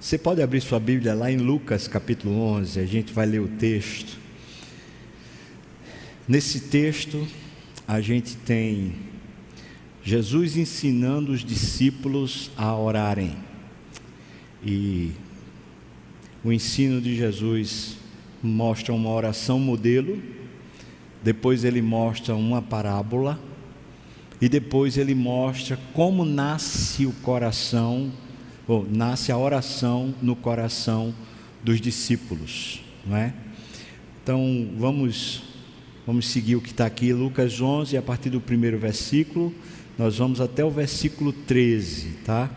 Você pode abrir sua Bíblia lá em Lucas capítulo 11, a gente vai ler o texto. Nesse texto, a gente tem Jesus ensinando os discípulos a orarem. E o ensino de Jesus mostra uma oração modelo, depois ele mostra uma parábola, e depois ele mostra como nasce o coração, ou nasce a oração no coração dos discípulos, não é? Então vamos vamos seguir o que está aqui, Lucas 11, a partir do primeiro versículo, nós vamos até o versículo 13, tá?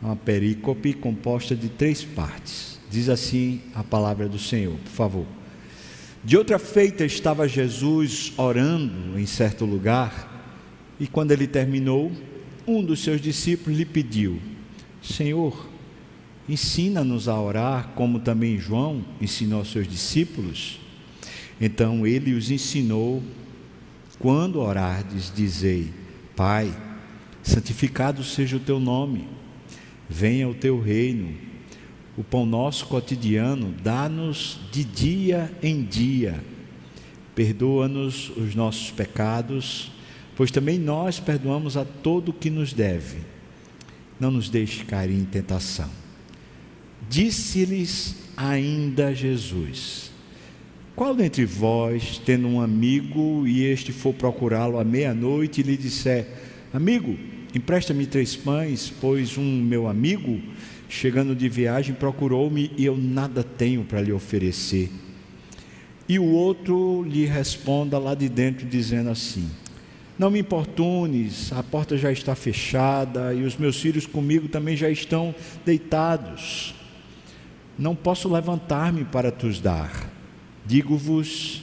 Uma perícope composta de três partes. Diz assim a palavra do Senhor, por favor. De outra feita estava Jesus orando em certo lugar, e quando ele terminou, um dos seus discípulos lhe pediu: Senhor, ensina-nos a orar, como também João ensinou aos seus discípulos. Então ele os ensinou: quando orardes, dizei: Pai, santificado seja o teu nome, venha o teu reino o pão nosso cotidiano, dá-nos de dia em dia. Perdoa-nos os nossos pecados, pois também nós perdoamos a todo o que nos deve. Não nos deixe cair em tentação. Disse-lhes ainda Jesus: Qual dentre vós, tendo um amigo e este for procurá-lo à meia-noite e lhe disser: Amigo, empresta-me três pães, pois um meu amigo chegando de viagem, procurou-me e eu nada tenho para lhe oferecer. E o outro lhe responda lá de dentro, dizendo assim: Não me importunes, a porta já está fechada e os meus filhos comigo também já estão deitados. Não posso levantar-me para te dar. Digo-vos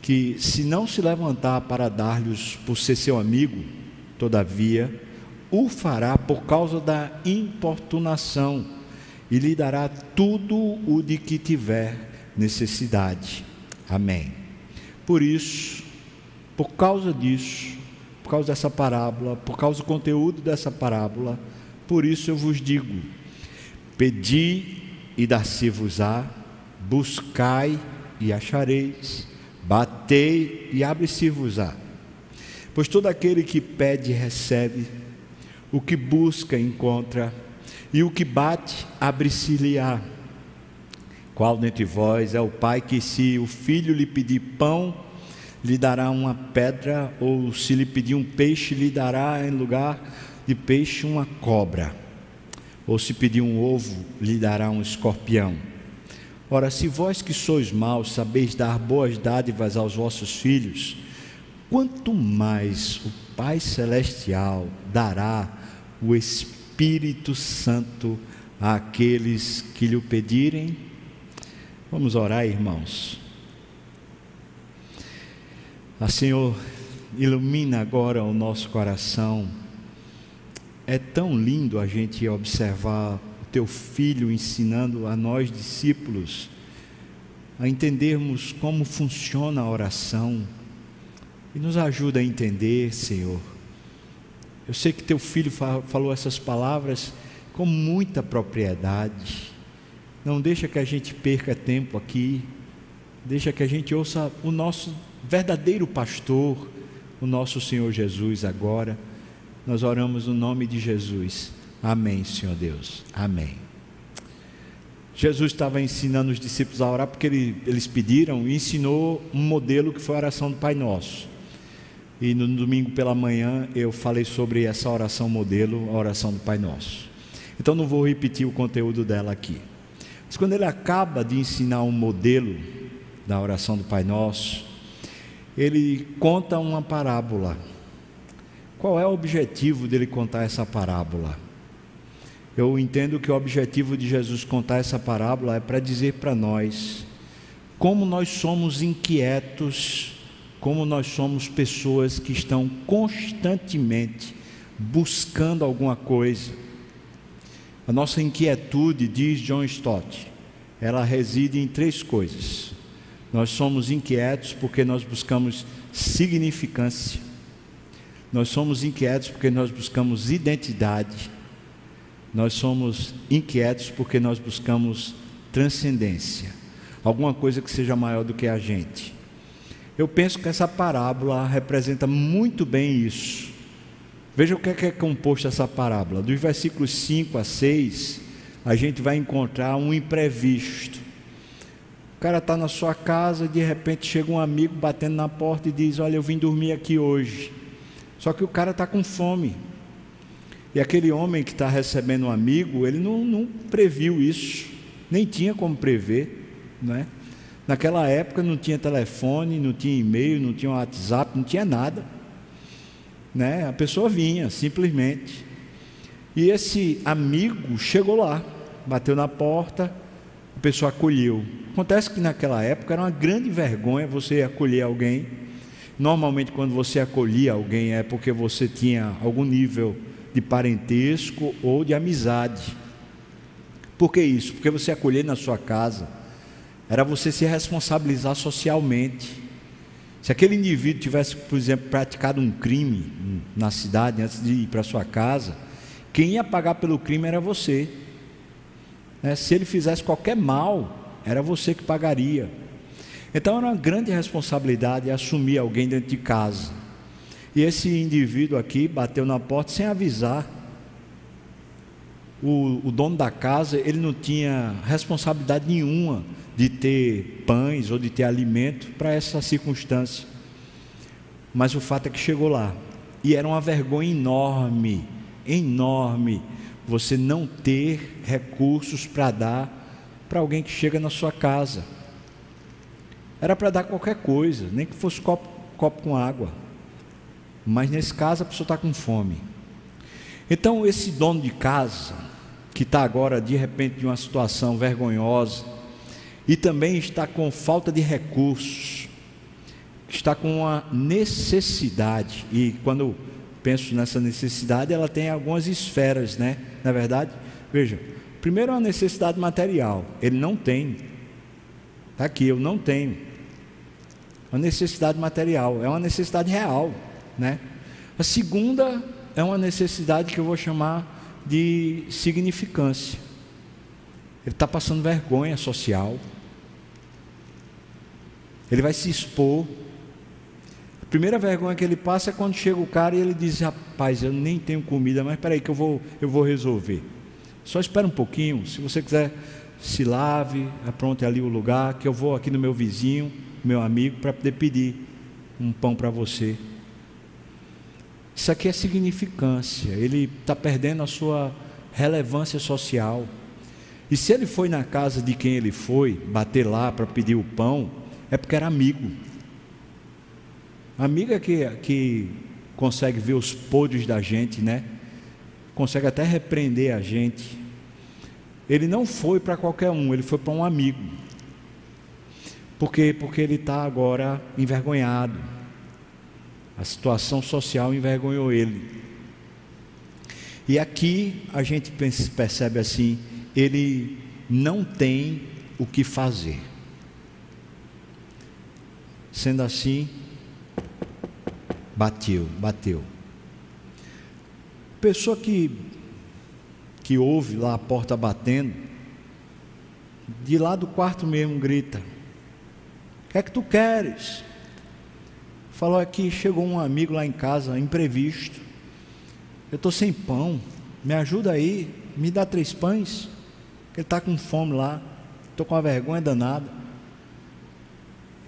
que, se não se levantar para dar-lhes por ser seu amigo, todavia, o fará por causa da importunação e lhe dará tudo o de que tiver necessidade. Amém. Por isso, por causa disso, por causa dessa parábola, por causa do conteúdo dessa parábola, por isso eu vos digo: pedi e dar-se-vos-á, buscai e achareis, batei e abre-se-vos-á. Pois todo aquele que pede recebe, o que busca, encontra, e o que bate, abre-se-lhe-á. Qual dentre vós é o pai que, se o filho lhe pedir pão, lhe dará uma pedra, ou se lhe pedir um peixe, lhe dará em lugar de peixe uma cobra? Ou se pedir um ovo, lhe dará um escorpião? Ora, se vós que sois maus sabeis dar boas dádivas aos vossos filhos, quanto mais o Pai Celestial dará o Espírito Santo àqueles que lhe pedirem. Vamos orar, irmãos. Ah, Senhor, ilumina agora o nosso coração. É tão lindo a gente observar o teu filho ensinando a nós discípulos a entendermos como funciona a oração. E nos ajuda a entender, Senhor, eu sei que teu filho falou essas palavras com muita propriedade. Não deixa que a gente perca tempo aqui. Deixa que a gente ouça o nosso verdadeiro pastor, o nosso Senhor Jesus agora. Nós oramos no nome de Jesus. Amém, Senhor Deus. Amém. Jesus estava ensinando os discípulos a orar porque ele, eles pediram e ensinou um modelo que foi a oração do Pai Nosso. E no domingo pela manhã eu falei sobre essa oração modelo, a oração do Pai Nosso. Então não vou repetir o conteúdo dela aqui. Mas quando ele acaba de ensinar um modelo da oração do Pai Nosso, ele conta uma parábola. Qual é o objetivo dele contar essa parábola? Eu entendo que o objetivo de Jesus contar essa parábola é para dizer para nós como nós somos inquietos como nós somos pessoas que estão constantemente buscando alguma coisa. A nossa inquietude, diz John Stott, ela reside em três coisas. Nós somos inquietos porque nós buscamos significância. Nós somos inquietos porque nós buscamos identidade. nós somos inquietos porque nós buscamos transcendência, alguma coisa que seja maior do que a gente. Eu penso que essa parábola representa muito bem isso. Veja o que é, que é composto essa parábola. Dos versículos 5 a 6, a gente vai encontrar um imprevisto. O cara está na sua casa e de repente chega um amigo batendo na porta e diz: Olha, eu vim dormir aqui hoje. Só que o cara está com fome. E aquele homem que está recebendo um amigo, ele não, não previu isso, nem tinha como prever, não é? Naquela época não tinha telefone, não tinha e-mail, não tinha WhatsApp, não tinha nada. Né? A pessoa vinha, simplesmente. E esse amigo chegou lá, bateu na porta, pessoa acolheu. Acontece que naquela época era uma grande vergonha você acolher alguém. Normalmente, quando você acolhia alguém, é porque você tinha algum nível de parentesco ou de amizade. Por que isso? Porque você acolher na sua casa era você se responsabilizar socialmente. Se aquele indivíduo tivesse, por exemplo, praticado um crime na cidade antes de ir para sua casa, quem ia pagar pelo crime era você. Né? Se ele fizesse qualquer mal, era você que pagaria. Então era uma grande responsabilidade assumir alguém dentro de casa. E esse indivíduo aqui bateu na porta sem avisar. O, o, dono da casa, ele não tinha responsabilidade nenhuma de ter pães ou de ter alimento para essa circunstância. Mas o fato é que chegou lá. E era uma vergonha enorme, enorme, você não ter recursos para dar para alguém que chega na sua casa. Era para dar qualquer coisa, nem que fosse copo, copo com água. Mas nesse caso a pessoa está com fome. Então esse dono de casa, que está agora de repente em uma situação vergonhosa, e também está com falta de recursos, está com uma necessidade, e quando penso nessa necessidade, ela tem algumas esferas, né? Na verdade, veja, primeiro é uma necessidade material, ele não tem, está aqui, eu não tenho, uma necessidade material, é uma necessidade real. Né? A segunda é uma necessidade que eu vou chamar de significância. Ele está passando vergonha social. Ele vai se expor. Primeira vergonha que ele passa é quando chega o cara e ele diz: Rapaz, eu nem tenho comida, mas peraí que eu vou, eu vou resolver. Só espera um pouquinho. Se você quiser, se lave, apronte ali o lugar, que eu vou aqui no meu vizinho, meu amigo, para poder pedir um pão para você. Isso aqui é significância, ele está perdendo a sua relevância social. E se ele foi na casa de quem ele foi, bater lá para pedir o pão, é porque era amigo. Amigo é que, que consegue ver os podres da gente, né? Consegue até repreender a gente. Ele não foi para qualquer um, ele foi para um amigo. Por quê? Porque ele está agora envergonhado a situação social envergonhou ele. E aqui a gente percebe assim: ele não tem o que fazer. Sendo assim, bateu, bateu. Pessoa que que ouve lá a porta batendo, de lá do quarto mesmo grita: O que é que tu queres? falou que chegou um amigo lá em casa, imprevisto. Eu estou sem pão, me ajuda aí, me dá três pães, ele está com fome lá, estou com uma vergonha danada.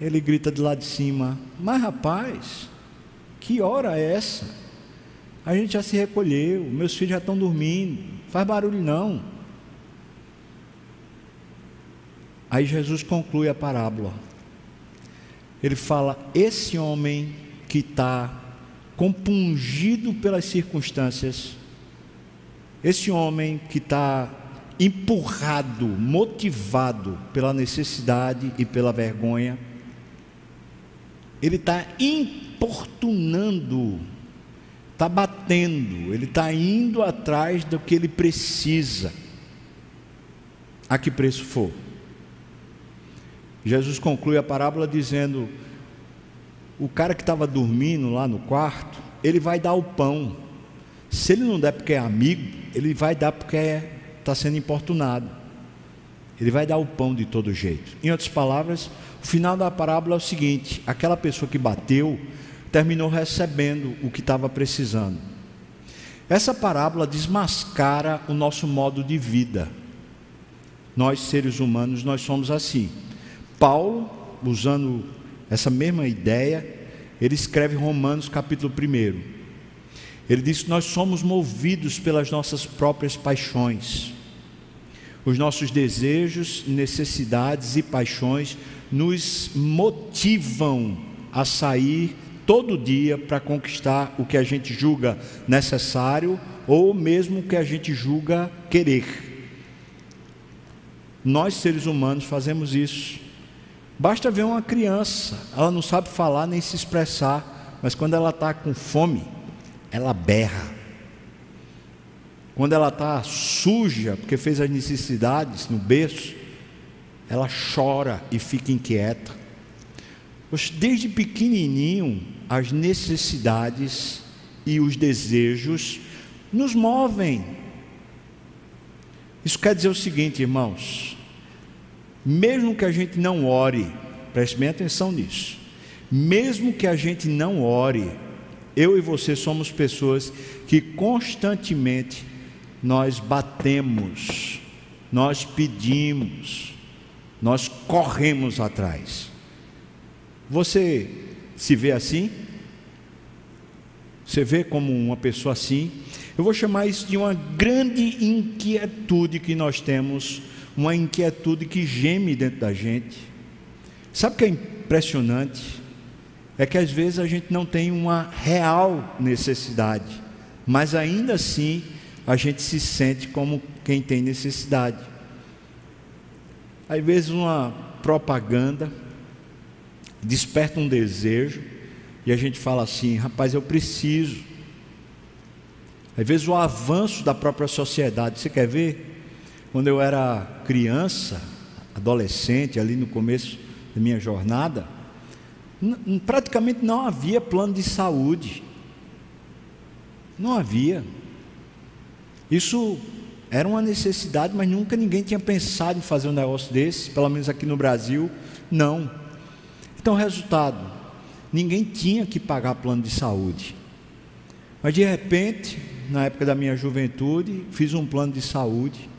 Ele grita de lá de cima: Mas rapaz, que hora é essa? A gente já se recolheu, meus filhos já estão dormindo, faz barulho não. Aí Jesus conclui a parábola ele fala: esse homem que está compungido pelas circunstâncias, esse homem que está empurrado, motivado pela necessidade e pela vergonha, ele está importunando, está batendo, ele está indo atrás do que ele precisa, a que preço for. Jesus conclui a parábola dizendo: o cara que estava dormindo lá no quarto, ele vai dar o pão. Se ele não der porque é amigo, ele vai dar porque está sendo importunado. Ele vai dar o pão de todo jeito. Em outras palavras, o final da parábola é o seguinte: aquela pessoa que bateu terminou recebendo o que estava precisando. Essa parábola desmascara o nosso modo de vida. Nós, seres humanos, nós somos assim. Paulo, usando essa mesma ideia, ele escreve Romanos capítulo 1. Ele diz que nós somos movidos pelas nossas próprias paixões. Os nossos desejos, necessidades e paixões nos motivam a sair todo dia para conquistar o que a gente julga necessário ou mesmo o que a gente julga querer. Nós seres humanos fazemos isso. Basta ver uma criança, ela não sabe falar nem se expressar, mas quando ela está com fome, ela berra. Quando ela está suja, porque fez as necessidades no berço, ela chora e fica inquieta. Desde pequenininho, as necessidades e os desejos nos movem. Isso quer dizer o seguinte, irmãos: mesmo que a gente não ore, preste bem atenção nisso, mesmo que a gente não ore, eu e você somos pessoas que constantemente nós batemos, nós pedimos, nós corremos atrás. Você se vê assim? Você vê como uma pessoa assim? Eu vou chamar isso de uma grande inquietude que nós temos, uma inquietude que geme dentro da gente. Sabe o que é impressionante? É que às vezes a gente não tem uma real necessidade, mas ainda assim a gente se sente como quem tem necessidade. Às vezes uma propaganda desperta um desejo e a gente fala assim: rapaz, eu preciso. Às vezes o avanço da própria sociedade, você quer ver? Quando eu era criança, adolescente, ali no começo da minha jornada, praticamente não havia plano de saúde. Não havia. Isso era uma necessidade, mas nunca ninguém tinha pensado em fazer um negócio desse, pelo menos aqui no Brasil, não. Então, resultado: ninguém tinha que pagar plano de saúde. Mas de repente, na época da minha juventude, fiz um plano de saúde.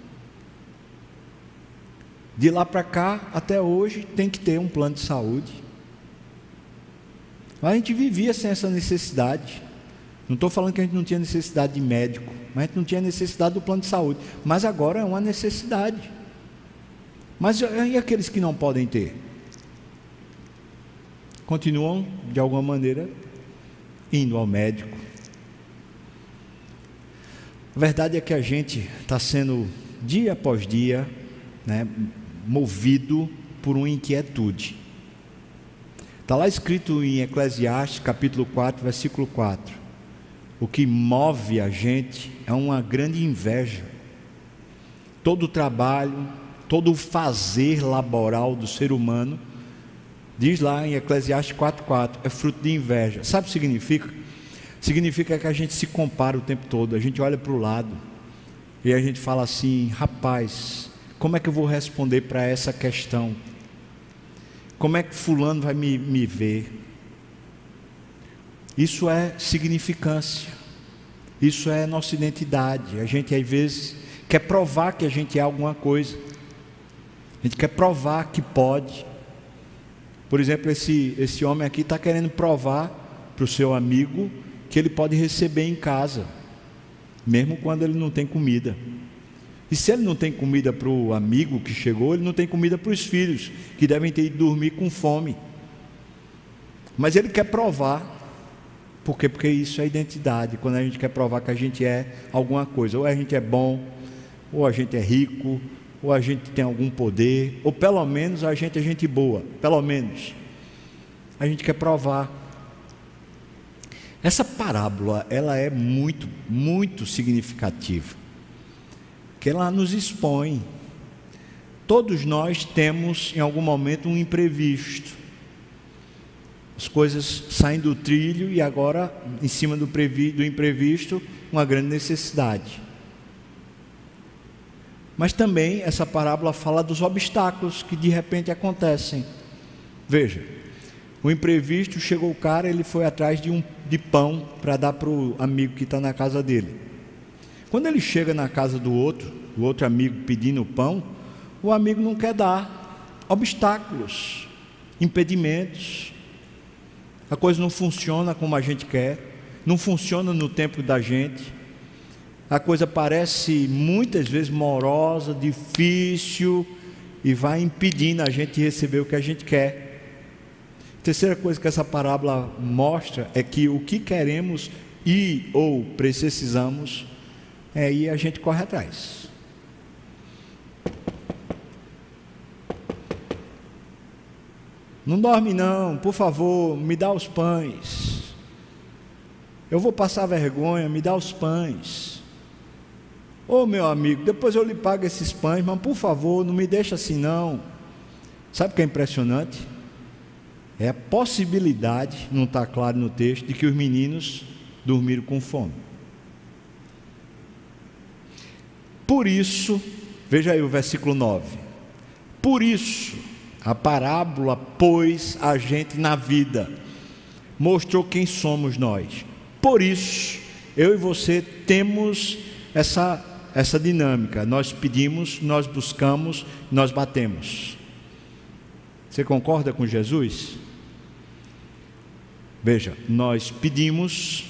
De lá para cá, até hoje, tem que ter um plano de saúde. Mas a gente vivia sem essa necessidade. Não estou falando que a gente não tinha necessidade de médico, mas a gente não tinha necessidade do plano de saúde. Mas agora é uma necessidade. Mas e aqueles que não podem ter? Continuam, de alguma maneira, indo ao médico. A verdade é que a gente está sendo, dia após dia, né, movido por uma inquietude. Está lá escrito em Eclesiastes, capítulo 4, versículo 4. O que move a gente é uma grande inveja. Todo o trabalho, todo o fazer laboral do ser humano Diz lá em Eclesiastes 4,4, é fruto de inveja. Sabe o que significa? Significa que a gente se compara o tempo todo, a gente olha para o lado e a gente fala assim: rapaz, como é que eu vou responder para essa questão? Como é que Fulano vai me, me ver? Isso é significância, isso é nossa identidade. A gente às vezes quer provar que a gente é alguma coisa, a gente quer provar que pode. Por exemplo, esse, esse homem aqui está querendo provar para o seu amigo que ele pode receber em casa, mesmo quando ele não tem comida. E se ele não tem comida para o amigo que chegou, ele não tem comida para os filhos, que devem ter ido dormir com fome. Mas ele quer provar. Por quê? Porque isso é identidade. Quando a gente quer provar que a gente é alguma coisa, ou a gente é bom, ou a gente é rico, ou a gente tem algum poder, ou pelo menos a gente é gente boa, pelo menos. A gente quer provar. Essa parábola, ela é muito, muito significativa. Que ela nos expõe. Todos nós temos em algum momento um imprevisto. As coisas saem do trilho e agora, em cima do, previ, do imprevisto, uma grande necessidade. Mas também essa parábola fala dos obstáculos que de repente acontecem. Veja, o imprevisto chegou o cara, ele foi atrás de um de pão para dar para o amigo que está na casa dele. Quando ele chega na casa do outro, do outro amigo pedindo pão, o amigo não quer dar. Obstáculos, impedimentos. A coisa não funciona como a gente quer, não funciona no tempo da gente a coisa parece muitas vezes morosa, difícil e vai impedindo a gente de receber o que a gente quer. Terceira coisa que essa parábola mostra é que o que queremos e ou precisamos é aí a gente corre atrás. Não dorme não, por favor, me dá os pães. Eu vou passar vergonha, me dá os pães. Ô oh, meu amigo, depois eu lhe pago esses pães, mas por favor, não me deixa assim não. Sabe o que é impressionante? É a possibilidade, não está claro no texto, de que os meninos dormiram com fome. Por isso, veja aí o versículo 9. Por isso, a parábola pôs a gente na vida, mostrou quem somos nós. Por isso, eu e você temos essa essa dinâmica. Nós pedimos, nós buscamos, nós batemos. Você concorda com Jesus? Veja, nós pedimos.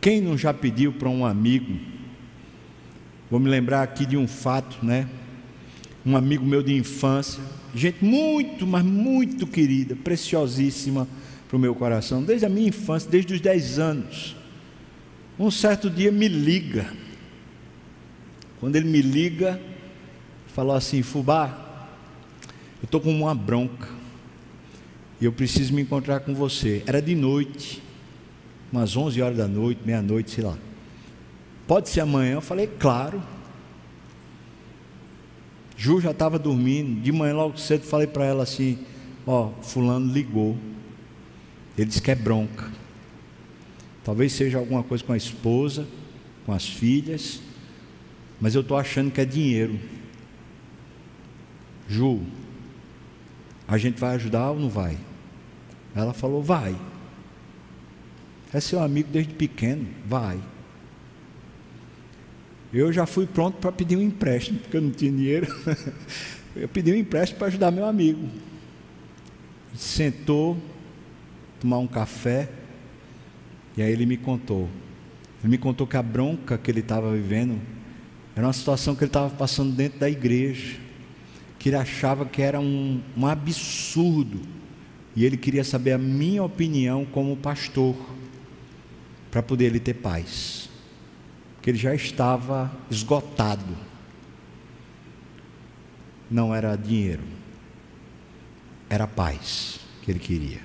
Quem não já pediu para um amigo? Vou me lembrar aqui de um fato, né? Um amigo meu de infância, gente muito, mas muito querida, preciosíssima para o meu coração, desde a minha infância, desde os 10 anos. Um certo dia me liga quando ele me liga, falou assim: Fubá, eu estou com uma bronca e eu preciso me encontrar com você. Era de noite, umas 11 horas da noite, meia-noite, sei lá. Pode ser amanhã? Eu falei: Claro. Ju já estava dormindo. De manhã, logo cedo, falei para ela assim: Ó, Fulano ligou. Ele disse que é bronca. Talvez seja alguma coisa com a esposa, com as filhas mas eu estou achando que é dinheiro. Ju, a gente vai ajudar ou não vai? Ela falou: vai. É seu amigo desde pequeno, vai. Eu já fui pronto para pedir um empréstimo, porque eu não tinha dinheiro. eu pedi um empréstimo para ajudar meu amigo. Sentou, tomar um café, e aí ele me contou. Ele me contou que a bronca que ele estava vivendo era uma situação que ele estava passando dentro da igreja, que ele achava que era um, um absurdo, e ele queria saber a minha opinião como pastor, para poder ele ter paz, porque ele já estava esgotado, não era dinheiro, era paz que ele queria.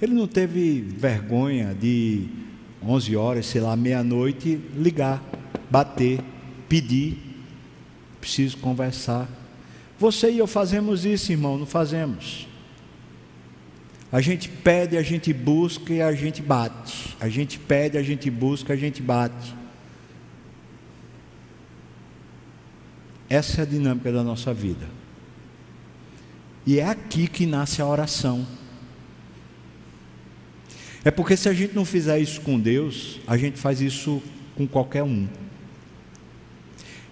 Ele não teve vergonha de 11 horas, sei lá, meia-noite, ligar bater, pedir, preciso conversar. Você e eu fazemos isso, irmão, não fazemos. A gente pede, a gente busca e a gente bate. A gente pede, a gente busca, a gente bate. Essa é a dinâmica da nossa vida. E é aqui que nasce a oração. É porque se a gente não fizer isso com Deus, a gente faz isso com qualquer um.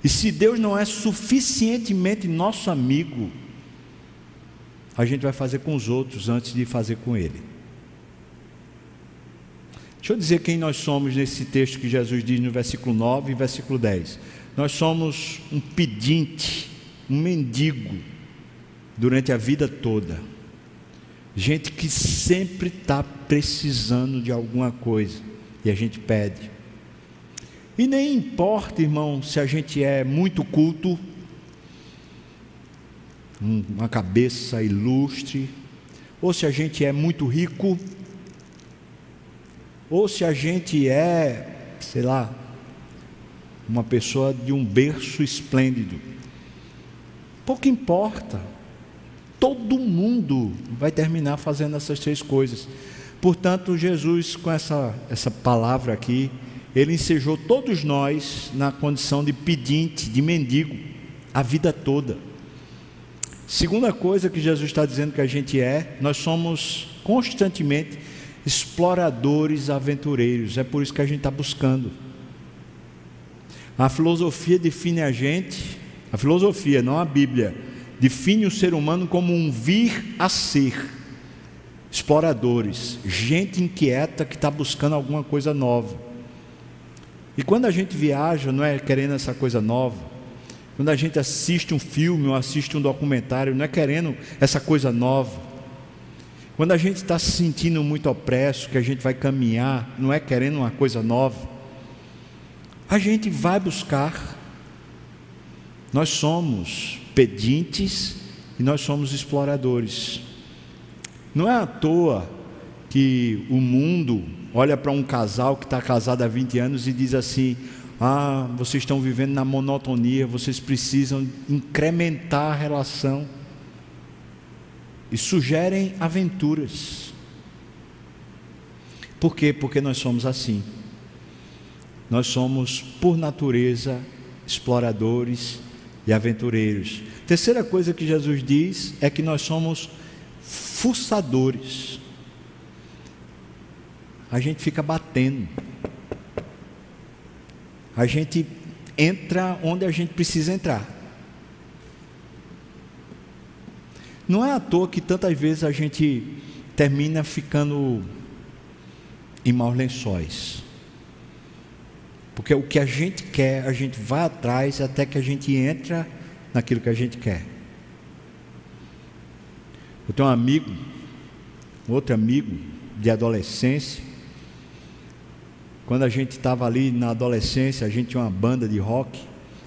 E se Deus não é suficientemente nosso amigo, a gente vai fazer com os outros antes de fazer com Ele. Deixa eu dizer quem nós somos nesse texto que Jesus diz no versículo 9 e versículo 10. Nós somos um pedinte, um mendigo, durante a vida toda. Gente que sempre está precisando de alguma coisa e a gente pede. E nem importa, irmão, se a gente é muito culto, uma cabeça ilustre, ou se a gente é muito rico, ou se a gente é, sei lá, uma pessoa de um berço esplêndido. Pouco importa. todo mundo vai terminar fazendo essas três coisas. Portanto, Jesus, com essa, essa palavra aqui, ele ensejou todos nós na condição de pedinte, de mendigo, a vida toda. Segunda coisa que Jesus está dizendo que a gente é, nós somos constantemente exploradores, aventureiros. É por isso que a gente está buscando. A filosofia define a gente, a filosofia, não a Bíblia, define o ser humano como um vir a ser. Exploradores, gente inquieta que está buscando alguma coisa nova. E quando a gente viaja, não é querendo essa coisa nova. Quando a gente assiste um filme ou assiste um documentário, não é querendo essa coisa nova. Quando a gente está se sentindo muito opresso, que a gente vai caminhar, não é querendo uma coisa nova. A gente vai buscar. Nós somos pedintes e nós somos exploradores. Não é à toa que o mundo olha para um casal que está casado há 20 anos e diz assim: Ah, vocês estão vivendo na monotonia, vocês precisam incrementar a relação. E sugerem aventuras. Por quê? Porque nós somos assim. Nós somos, por natureza, exploradores e aventureiros. Terceira coisa que Jesus diz é que nós somos fuçadores. A gente fica batendo. A gente entra onde a gente precisa entrar. Não é à toa que tantas vezes a gente termina ficando em maus lençóis. Porque o que a gente quer, a gente vai atrás até que a gente entra naquilo que a gente quer. Eu tenho um amigo, outro amigo de adolescência. Quando a gente estava ali na adolescência, a gente tinha uma banda de rock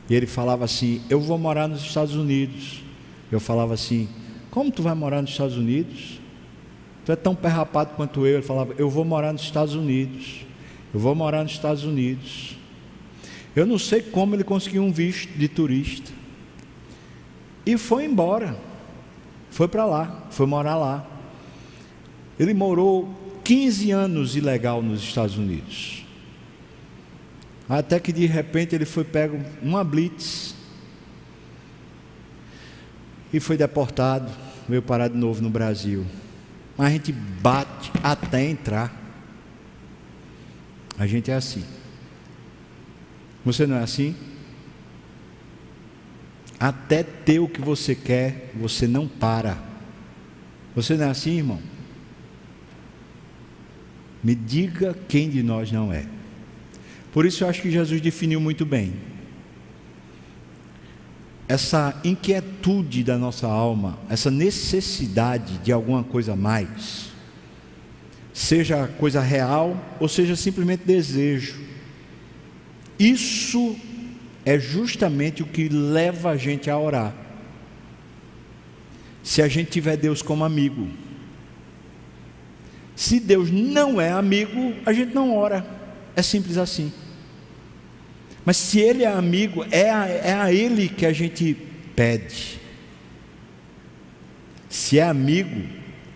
e ele falava assim: Eu vou morar nos Estados Unidos. Eu falava assim: Como tu vai morar nos Estados Unidos? Tu é tão perrapado quanto eu. Ele falava: Eu vou morar nos Estados Unidos. Eu vou morar nos Estados Unidos. Eu não sei como ele conseguiu um visto de turista. E foi embora. Foi para lá, foi morar lá. Ele morou 15 anos ilegal nos Estados Unidos. Até que de repente ele foi pego uma blitz e foi deportado, veio parar de novo no Brasil. Mas a gente bate até entrar. A gente é assim. Você não é assim? Até ter o que você quer, você não para. Você não é assim, irmão? Me diga quem de nós não é. Por isso eu acho que Jesus definiu muito bem. Essa inquietude da nossa alma, essa necessidade de alguma coisa a mais, seja coisa real ou seja simplesmente desejo. Isso é justamente o que leva a gente a orar. Se a gente tiver Deus como amigo. Se Deus não é amigo, a gente não ora. É simples assim. Mas se Ele é amigo, é a, é a Ele que a gente pede. Se é amigo,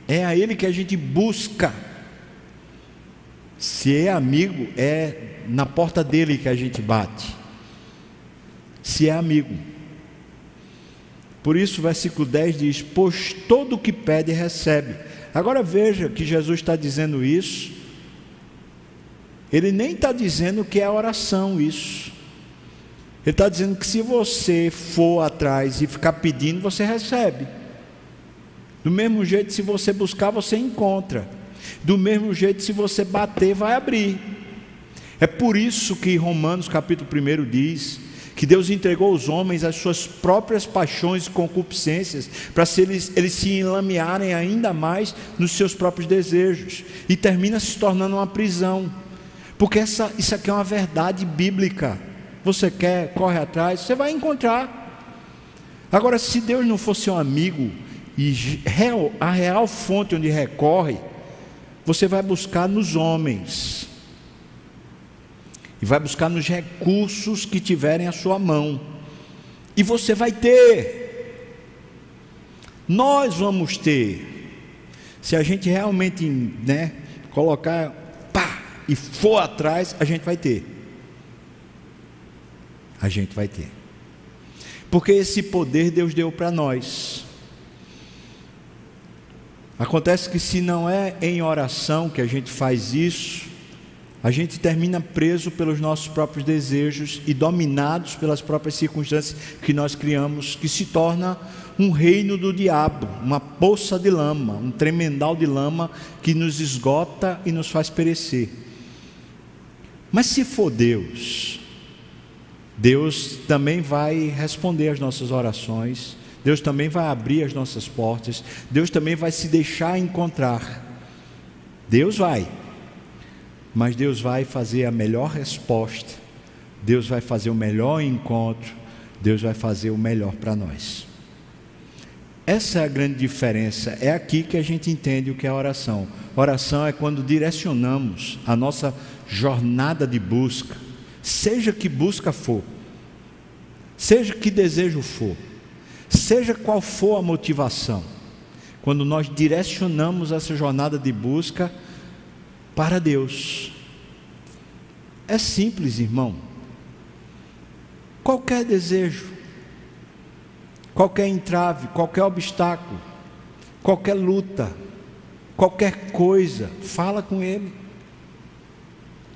é a Ele que a gente busca. Se é amigo, é na porta dele que a gente bate se é amigo. Por isso, o versículo 10 diz: Pois todo o que pede, recebe. Agora veja que Jesus está dizendo isso. Ele nem está dizendo que é oração isso. Ele está dizendo que se você for atrás e ficar pedindo, você recebe. Do mesmo jeito, se você buscar, você encontra. Do mesmo jeito, se você bater, vai abrir. É por isso que Romanos capítulo 1 diz que Deus entregou aos homens as suas próprias paixões e concupiscências, para eles, eles se enlamearem ainda mais nos seus próprios desejos, e termina se tornando uma prisão, porque essa, isso aqui é uma verdade bíblica. Você quer, corre atrás, você vai encontrar. Agora, se Deus não fosse um amigo, e real, a real fonte onde recorre, você vai buscar nos homens e vai buscar nos recursos que tiverem à sua mão. E você vai ter. nós vamos ter, se a gente realmente né, colocar pá, e for atrás, a gente vai ter. A gente vai ter. Porque esse poder Deus deu para nós. Acontece que se não é em oração que a gente faz isso, a gente termina preso pelos nossos próprios desejos e dominados pelas próprias circunstâncias que nós criamos, que se torna um reino do diabo, uma poça de lama, um tremendal de lama que nos esgota e nos faz perecer. Mas se for Deus, Deus também vai responder às nossas orações Deus também vai abrir as nossas portas, Deus também vai se deixar encontrar. Deus vai, mas Deus vai fazer a melhor resposta, Deus vai fazer o melhor encontro, Deus vai fazer o melhor para nós. Essa é a grande diferença, é aqui que a gente entende o que é oração. Oração é quando direcionamos a nossa jornada de busca, seja que busca for, seja que desejo for Seja qual for a motivação, quando nós direcionamos essa jornada de busca para Deus. É simples, irmão. Qualquer desejo, qualquer entrave, qualquer obstáculo, qualquer luta, qualquer coisa, fala com Ele.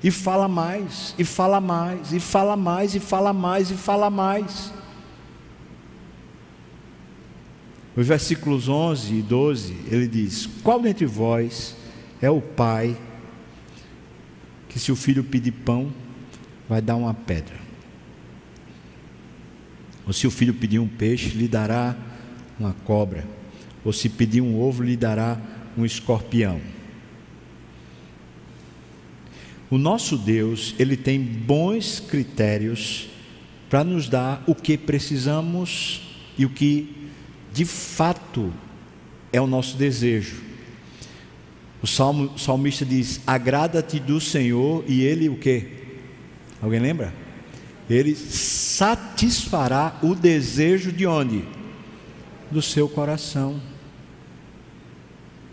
E fala mais, e fala mais, e fala mais, e fala mais, e fala mais. Nos versículos 11 e 12, ele diz: Qual dentre vós é o pai que, se o filho pedir pão, vai dar uma pedra? Ou se o filho pedir um peixe, lhe dará uma cobra? Ou se pedir um ovo, lhe dará um escorpião? O nosso Deus, ele tem bons critérios para nos dar o que precisamos e o que de fato é o nosso desejo. O salmo, salmista diz: Agrada-te do Senhor e Ele o que? Alguém lembra? Ele satisfará o desejo de onde? Do seu coração.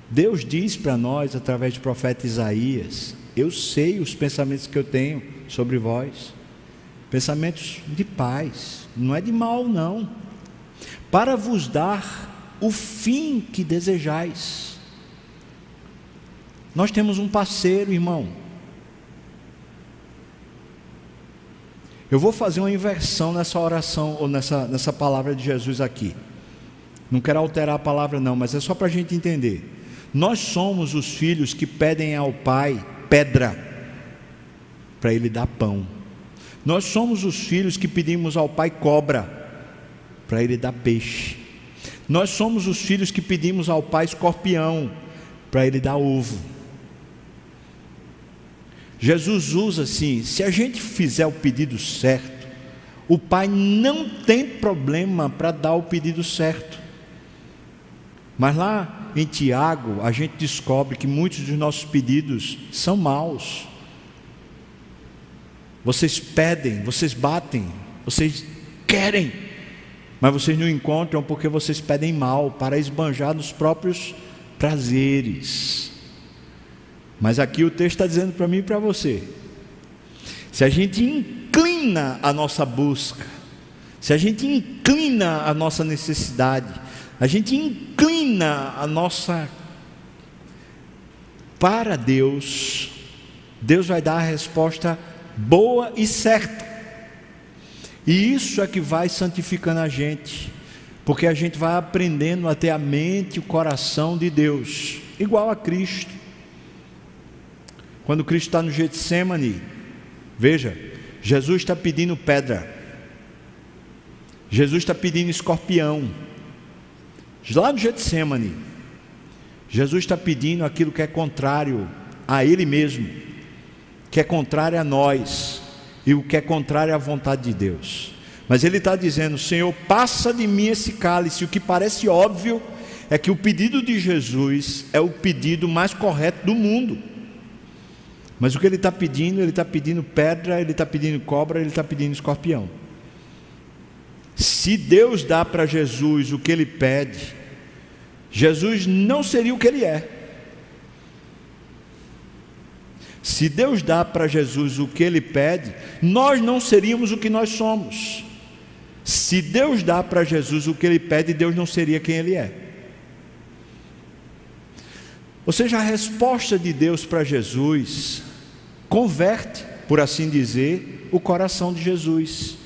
Deus diz para nós, através do profeta Isaías: Eu sei os pensamentos que eu tenho sobre vós, pensamentos de paz, não é de mal, não para vos dar o fim que desejais. Nós temos um parceiro, irmão. Eu vou fazer uma inversão nessa oração ou nessa, nessa palavra de Jesus aqui. Não quero alterar a palavra, não, mas é só para a gente entender. Nós somos os filhos que pedem ao Pai pedra para Ele dar pão. Nós somos os filhos que pedimos ao Pai cobra para ele dar peixe. Nós somos os filhos que pedimos ao pai escorpião para ele dar ovo. Jesus usa assim: se a gente fizer o pedido certo, o pai não tem problema para dar o pedido certo. Mas lá em Tiago, a gente descobre que muitos dos nossos pedidos são maus. Vocês pedem, vocês batem, vocês querem, mas vocês não encontram porque vocês pedem mal para esbanjar nos próprios prazeres. Mas aqui o texto está dizendo para mim e para você: se a gente inclina a nossa busca, se a gente inclina a nossa necessidade, a gente inclina a nossa para Deus, Deus vai dar a resposta boa e certa. E isso é que vai santificando a gente, porque a gente vai aprendendo a ter a mente e o coração de Deus, igual a Cristo. Quando Cristo está no Getsemane, veja, Jesus está pedindo pedra, Jesus está pedindo escorpião, lá no Getsemane, Jesus está pedindo aquilo que é contrário a Ele mesmo, que é contrário a nós, e o que é contrário à vontade de Deus. Mas ele está dizendo: Senhor, passa de mim esse cálice. O que parece óbvio é que o pedido de Jesus é o pedido mais correto do mundo. Mas o que ele está pedindo? Ele está pedindo pedra, ele está pedindo cobra, ele está pedindo escorpião. Se Deus dá para Jesus o que ele pede, Jesus não seria o que ele é. Se Deus dá para Jesus o que ele pede, nós não seríamos o que nós somos. Se Deus dá para Jesus o que ele pede, Deus não seria quem ele é. Ou seja, a resposta de Deus para Jesus converte, por assim dizer, o coração de Jesus.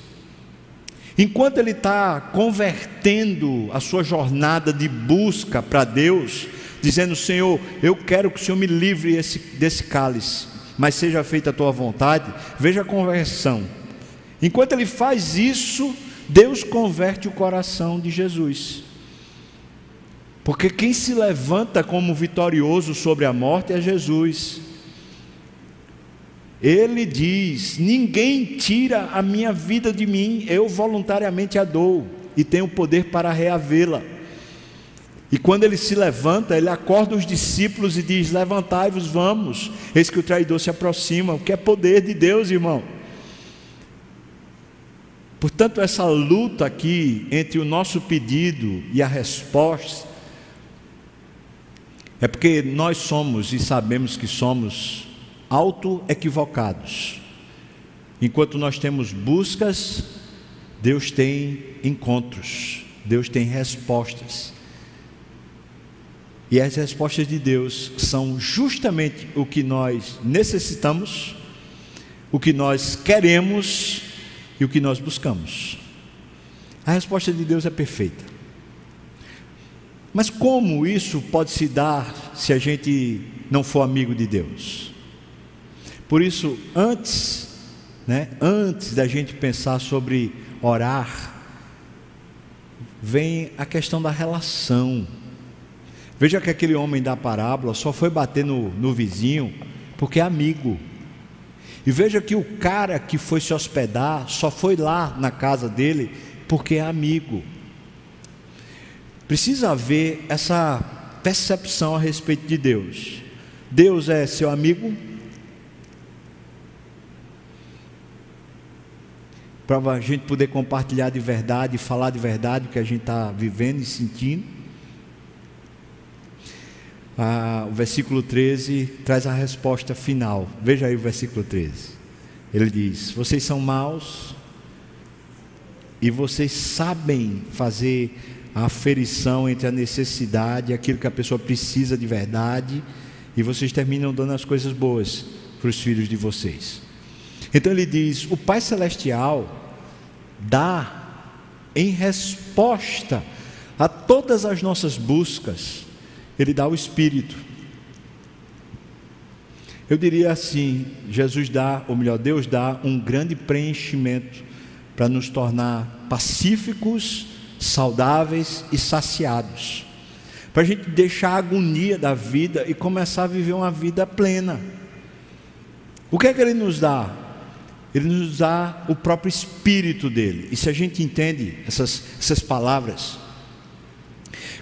Enquanto ele está convertendo a sua jornada de busca para Deus, dizendo: Senhor, eu quero que o Senhor me livre esse, desse cálice, mas seja feita a tua vontade, veja a conversão. Enquanto ele faz isso, Deus converte o coração de Jesus. Porque quem se levanta como vitorioso sobre a morte é Jesus. Ele diz: Ninguém tira a minha vida de mim, eu voluntariamente a dou e tenho poder para reavê-la. E quando ele se levanta, ele acorda os discípulos e diz: Levantai-vos, vamos. Eis que o traidor se aproxima, o que é poder de Deus, irmão. Portanto, essa luta aqui entre o nosso pedido e a resposta é porque nós somos e sabemos que somos auto-equivocados. Enquanto nós temos buscas, Deus tem encontros, Deus tem respostas. E as respostas de Deus são justamente o que nós necessitamos, o que nós queremos e o que nós buscamos. A resposta de Deus é perfeita. Mas como isso pode se dar se a gente não for amigo de Deus? Por isso, antes, né, antes da gente pensar sobre orar, vem a questão da relação. Veja que aquele homem da parábola só foi bater no, no vizinho porque é amigo. E veja que o cara que foi se hospedar só foi lá na casa dele porque é amigo. Precisa haver essa percepção a respeito de Deus. Deus é seu amigo? Para a gente poder compartilhar de verdade, falar de verdade o que a gente está vivendo e sentindo. Ah, o versículo 13 traz a resposta final. Veja aí o versículo 13. Ele diz: Vocês são maus e vocês sabem fazer a aferição entre a necessidade e aquilo que a pessoa precisa de verdade, e vocês terminam dando as coisas boas para os filhos de vocês. Então ele diz: o Pai Celestial dá em resposta a todas as nossas buscas, Ele dá o Espírito. Eu diria assim: Jesus dá, ou melhor, Deus dá um grande preenchimento para nos tornar pacíficos saudáveis e saciados. Para a gente deixar a agonia da vida e começar a viver uma vida plena. O que é que ele nos dá? Ele nos dá o próprio Espírito dele. E se a gente entende essas, essas palavras,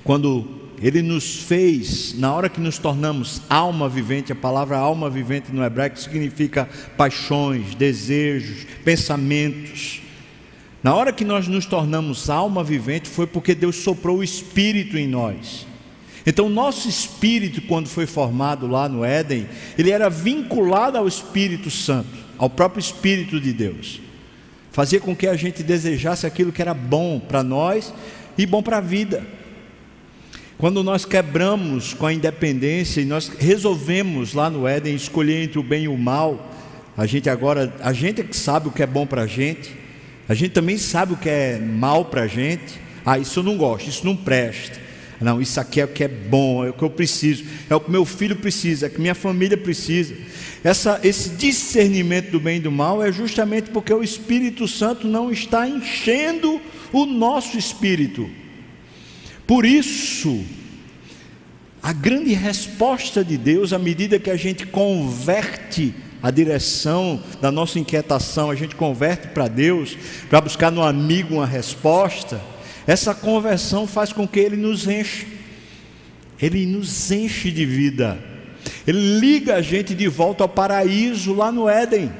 quando ele nos fez, na hora que nos tornamos alma vivente, a palavra alma vivente no hebraico significa paixões, desejos, pensamentos. Na hora que nós nos tornamos alma vivente, foi porque Deus soprou o espírito em nós. Então, nosso espírito, quando foi formado lá no Éden, ele era vinculado ao Espírito Santo, ao próprio Espírito de Deus. Fazia com que a gente desejasse aquilo que era bom para nós e bom para a vida. Quando nós quebramos com a independência e nós resolvemos lá no Éden escolher entre o bem e o mal, a gente agora, a gente é que sabe o que é bom para a gente, a gente também sabe o que é mal para a gente. Ah, isso eu não gosto, isso não presta. Não, isso aqui é o que é bom, é o que eu preciso, é o que meu filho precisa, é o que minha família precisa. Essa, esse discernimento do bem e do mal é justamente porque o Espírito Santo não está enchendo o nosso espírito. Por isso, a grande resposta de Deus, à medida que a gente converte a direção da nossa inquietação, a gente converte para Deus, para buscar no amigo uma resposta, essa conversão faz com que Ele nos enche, Ele nos enche de vida, Ele liga a gente de volta ao paraíso lá no Éden,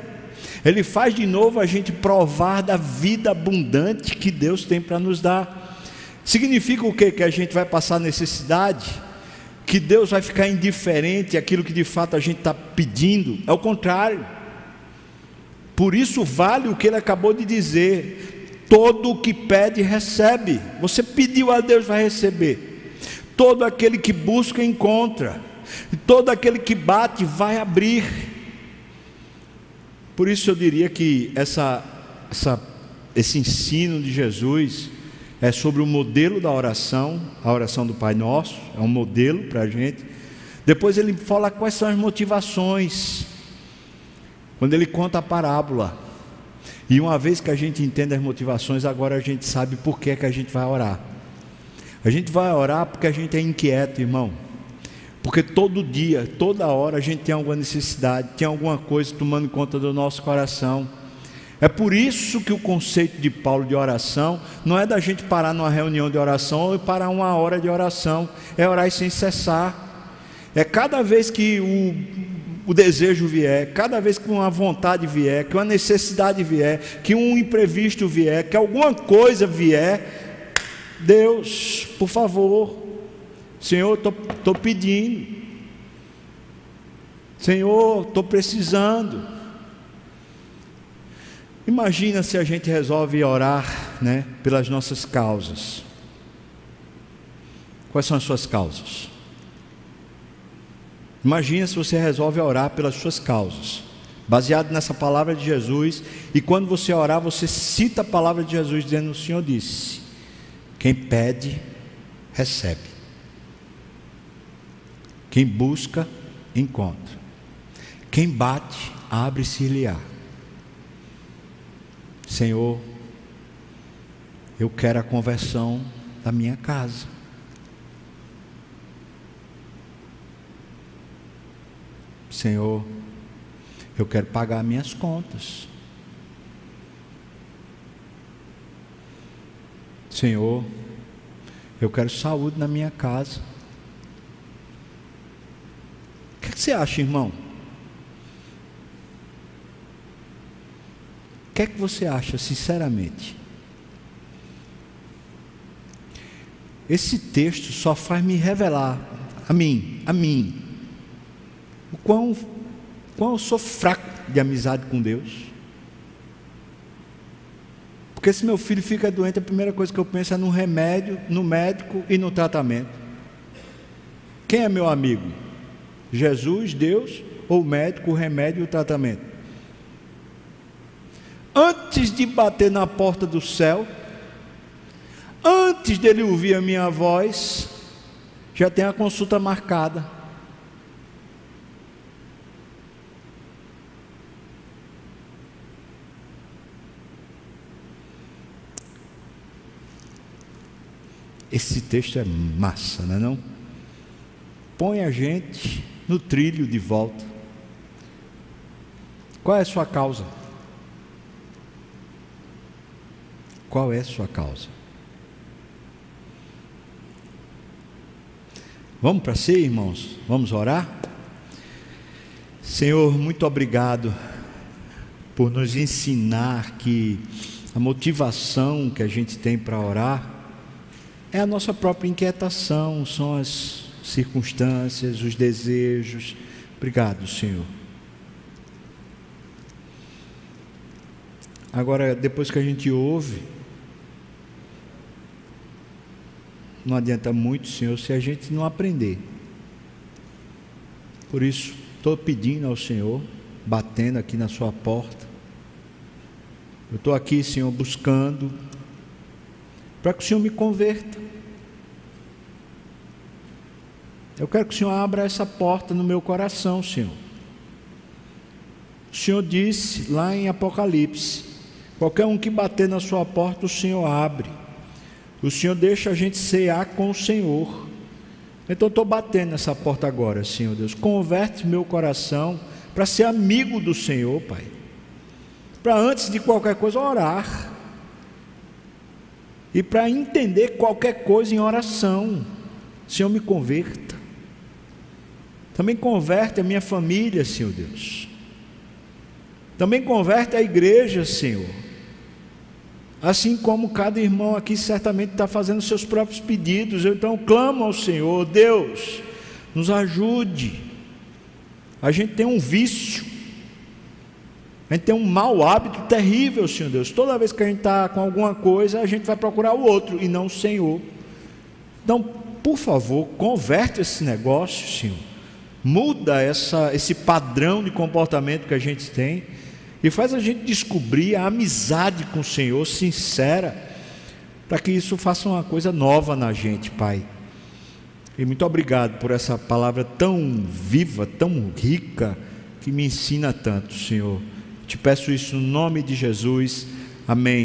Ele faz de novo a gente provar da vida abundante que Deus tem para nos dar. Significa o quê? Que a gente vai passar necessidade? Que Deus vai ficar indiferente àquilo que de fato a gente está pedindo? É o contrário. Por isso vale o que ele acabou de dizer: todo o que pede, recebe. Você pediu a Deus, vai receber. Todo aquele que busca, encontra. Todo aquele que bate, vai abrir. Por isso eu diria que essa, essa, esse ensino de Jesus é sobre o modelo da oração, a oração do Pai Nosso, é um modelo para a gente. Depois ele fala quais são as motivações quando ele conta a parábola. E uma vez que a gente entende as motivações, agora a gente sabe por que, é que a gente vai orar. A gente vai orar porque a gente é inquieto, irmão. Porque todo dia, toda hora a gente tem alguma necessidade, tem alguma coisa tomando conta do nosso coração. É por isso que o conceito de Paulo de oração não é da gente parar numa reunião de oração ou parar uma hora de oração, é orar sem cessar. É cada vez que o o desejo vier, cada vez que uma vontade vier, que uma necessidade vier, que um imprevisto vier, que alguma coisa vier, Deus, por favor, Senhor, estou pedindo, Senhor, estou precisando. Imagina se a gente resolve orar né, pelas nossas causas. Quais são as suas causas? Imagina se você resolve orar pelas suas causas, baseado nessa palavra de Jesus, e quando você orar, você cita a palavra de Jesus dizendo: O Senhor disse: Quem pede, recebe. Quem busca, encontra. Quem bate, abre-se-lhe-á. Senhor, eu quero a conversão da minha casa. Senhor, eu quero pagar minhas contas. Senhor, eu quero saúde na minha casa. O que você acha, irmão? O que é que você acha, sinceramente? Esse texto só faz me revelar, a mim, a mim, o quão, quão eu sou fraco de amizade com Deus. Porque se meu filho fica doente, a primeira coisa que eu penso é no remédio, no médico e no tratamento. Quem é meu amigo? Jesus, Deus ou o médico, o remédio e o tratamento? Antes de bater na porta do céu, antes dele ouvir a minha voz, já tem a consulta marcada. Esse texto é massa, não é não? Põe a gente no trilho de volta. Qual é a sua causa? Qual é a sua causa? Vamos para si, irmãos? Vamos orar? Senhor, muito obrigado por nos ensinar que a motivação que a gente tem para orar é a nossa própria inquietação, são as circunstâncias, os desejos. Obrigado, Senhor. Agora, depois que a gente ouve, não adianta muito, Senhor, se a gente não aprender. Por isso, estou pedindo ao Senhor, batendo aqui na Sua porta. Eu estou aqui, Senhor, buscando para que o Senhor me converta. Eu quero que o Senhor abra essa porta no meu coração, Senhor. O Senhor disse lá em Apocalipse: qualquer um que bater na sua porta, o Senhor abre. O Senhor deixa a gente cear com o Senhor. Então estou batendo nessa porta agora, Senhor Deus. Converte meu coração para ser amigo do Senhor, Pai. Para antes de qualquer coisa orar e para entender qualquer coisa em oração. Senhor, me converta. Também converte a minha família, Senhor Deus. Também converte a igreja, Senhor. Assim como cada irmão aqui certamente está fazendo seus próprios pedidos, eu então clamo ao Senhor, Deus, nos ajude. A gente tem um vício, a gente tem um mau hábito terrível, Senhor Deus. Toda vez que a gente está com alguma coisa, a gente vai procurar o outro e não o Senhor. Então, por favor, converte esse negócio, Senhor. Muda essa, esse padrão de comportamento que a gente tem e faz a gente descobrir a amizade com o Senhor sincera, para que isso faça uma coisa nova na gente, Pai. E muito obrigado por essa palavra tão viva, tão rica, que me ensina tanto, Senhor. Te peço isso no nome de Jesus. Amém.